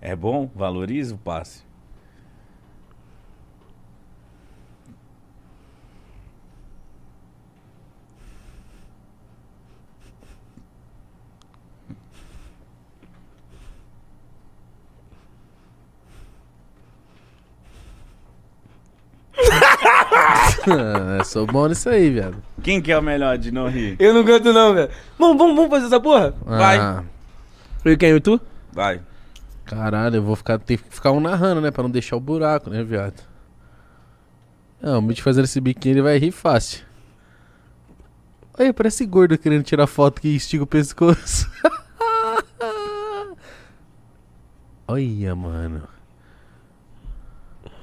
É bom? Valoriza o passe. Eu sou bom nisso aí, viado. Quem que é o melhor de não rir? Eu não canto não, velho. Vamos, vamos, vamos fazer essa porra? Vai. Ah, Eu e quem? Eu e tu? Vai. Caralho, eu vou ficar, ter que ficar um narrando, né? Pra não deixar o buraco, né, viado? Não, o Mitch fazendo esse biquinho, ele vai rir fácil. Olha, parece gordo querendo tirar foto que estica o pescoço. Olha, mano.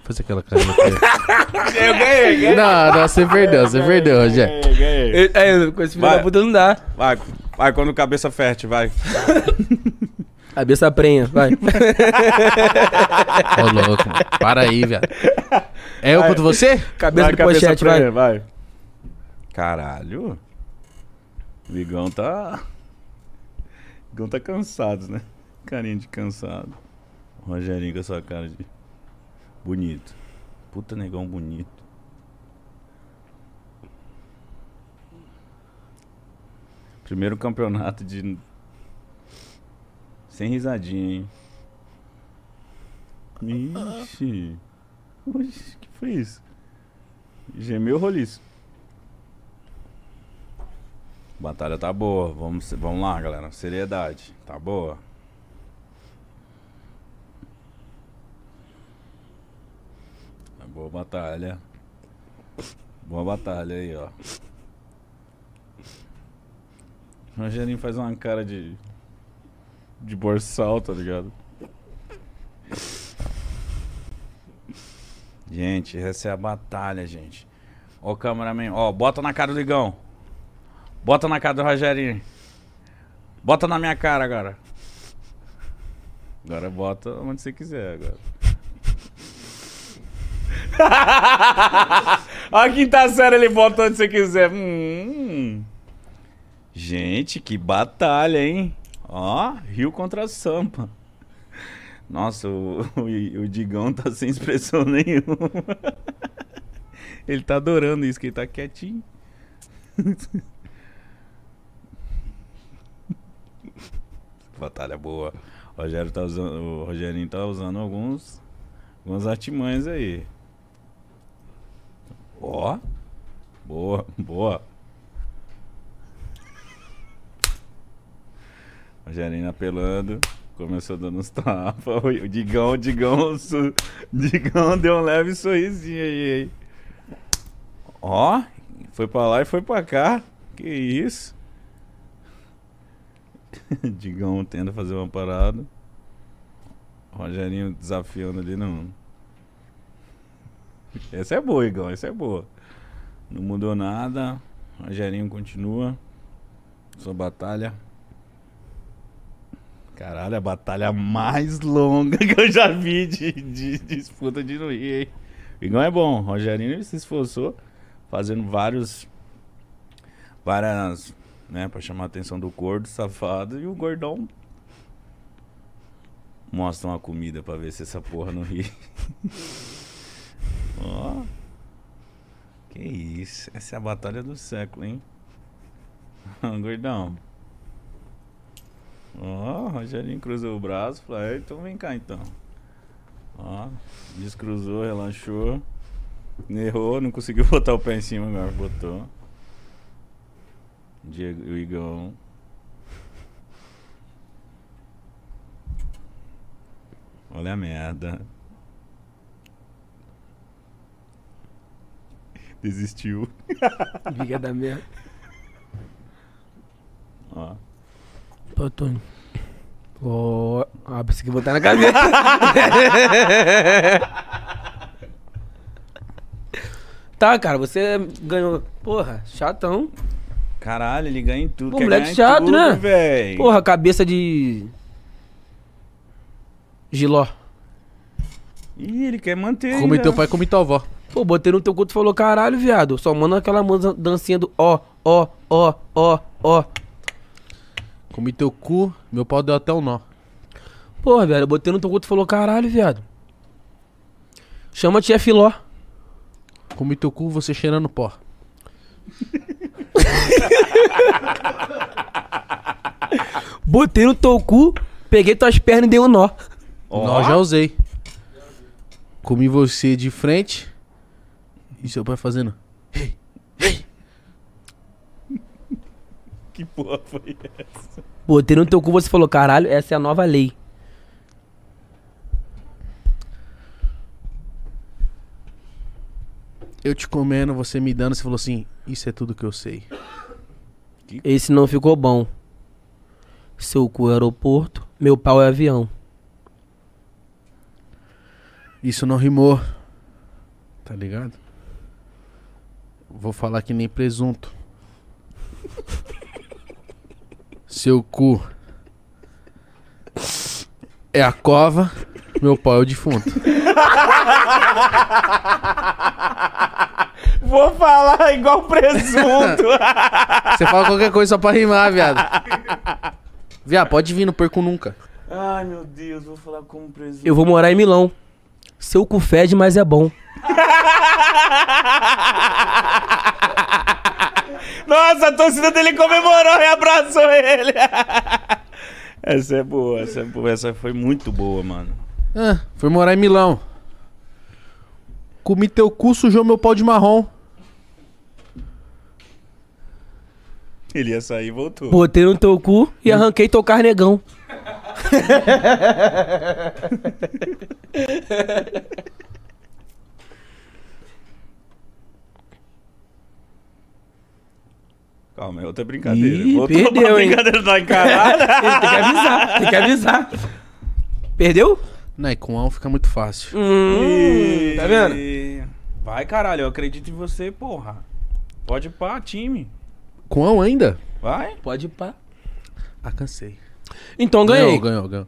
Faz aquela carinha aqui. Eu ganhei, ganhei. Não, não, você perdeu, você perdeu, Rogério. Ganhei, ganhei. É, com esse filho Vai. da puta não dá. Vai, vai, quando cabeça fértil, vai. Cabeça prenha, vai. Ô, louco, mano. Para aí, viado. É eu contra você? Cabeça vai, de pochete, vai. prenha, vai. Caralho. O Igão tá. O Igão tá cansado, né? Carinha de cansado. O Rogerinho com a sua cara de. Bonito. Puta negão bonito. Primeiro campeonato de. Sem risadinha, hein? Ixi. Oxi, que foi isso? Gemeu roliço. Batalha tá boa. Vamos, vamos lá, galera. Seriedade. Tá boa. Tá boa batalha. Boa batalha aí, ó. O Rogerinho faz uma cara de. De borsal, tá ligado? Gente, essa é a batalha, gente. Ó o cameraman. Ó, bota na cara do Igão. Bota na cara do Rogerinho. Bota na minha cara agora. Agora bota onde você quiser agora. a quinta série ele bota onde você quiser. Hum. Gente, que batalha, hein? Ó, Rio contra Sampa. Nossa, o, o, o Digão tá sem expressão nenhuma. Ele tá adorando isso, que ele tá quietinho. Batalha boa. O Rogério tá usando, o Rogerinho tá usando alguns, algumas artimanhas aí. Ó, boa, boa. Rogerinho apelando, começou dando uns tapas. O Digão, o Digão, o Digão deu um leve sorrisinho aí, hein? Ó, foi pra lá e foi pra cá. Que isso? Digão tenta fazer uma parada. Rogerinho desafiando ali, não. Essa é boa, Igão, essa é boa. Não mudou nada. Rogerinho continua. Sua batalha. Caralho, a batalha mais longa que eu já vi de, de disputa de no Rio, hein? O Igão é bom. Rogerinho se esforçou fazendo vários. Várias. Né, pra chamar a atenção do gordo, safado. E o gordão. Mostra uma comida pra ver se essa porra não ri. Ó. Que isso. Essa é a batalha do século, hein? Gordão. Ó, Rogerinho cruzou o braço, falou, "É, então vem cá então. Ó, descruzou, relaxou. Errou, não conseguiu botar o pé em cima, agora botou. Diego, o Igão. Olha a merda. Desistiu. Liga da merda. Ó. Pô, Tony. Ó, ah, pensei que botar na cabeça. tá, cara, você ganhou. Porra, chatão. Caralho, ele ganha em tudo. Pô, moleque chato, tudo, né? véi. Porra, cabeça de. Giló. Ih, ele quer manter. Come ainda. teu pai, come tua avó. Pô, botei no teu culto e falou, caralho, viado. Só manda aquela dancinha do ó, ó, ó, ó, ó. Comi teu cu, meu pau deu até um nó. Porra, viado, eu botei no teu cu, tu falou caralho, viado. Chama a tia Filó. Comi teu cu, você cheirando pó. Botei no teu cu, peguei tuas pernas e dei um nó. Ó, Não, já usei. Comi você de frente. E seu pai fazendo. Que porra foi essa? Botei no teu cu, você falou caralho, essa é a nova lei. Eu te comendo, você me dando, você falou assim: Isso é tudo que eu sei. Esse não ficou bom. Seu cu é aeroporto, meu pau é avião. Isso não rimou. Tá ligado? Vou falar que nem presunto. Seu cu é a cova, meu pau é o defunto. Vou falar igual presunto. Você fala qualquer coisa só pra rimar, viado. Viado, pode vir, não perco nunca. Ai, meu Deus, vou falar como presunto. Eu vou morar em Milão. Seu cu fede, mas é bom. Nossa, a torcida dele comemorou e abraçou ele. essa é boa, essa é boa. Essa foi muito boa, mano. Ah, fui morar em Milão. Comi teu cu, sujou meu pau de marrom. Ele ia sair e voltou. Botei no teu cu e arranquei teu carnegão. Calma, é outra brincadeira. Ih, Voltou perdeu, pra hein? brincadeira da encarada. tem que avisar, tem que avisar. Perdeu? Não, e com ão fica muito fácil. Hum, tá vendo? Vai, caralho, eu acredito em você, porra. Pode pá, time. Com ão ainda? Vai. Pode ir pá. Ah, cansei. Então ganhei. Ganhou, ganhou, ganhou.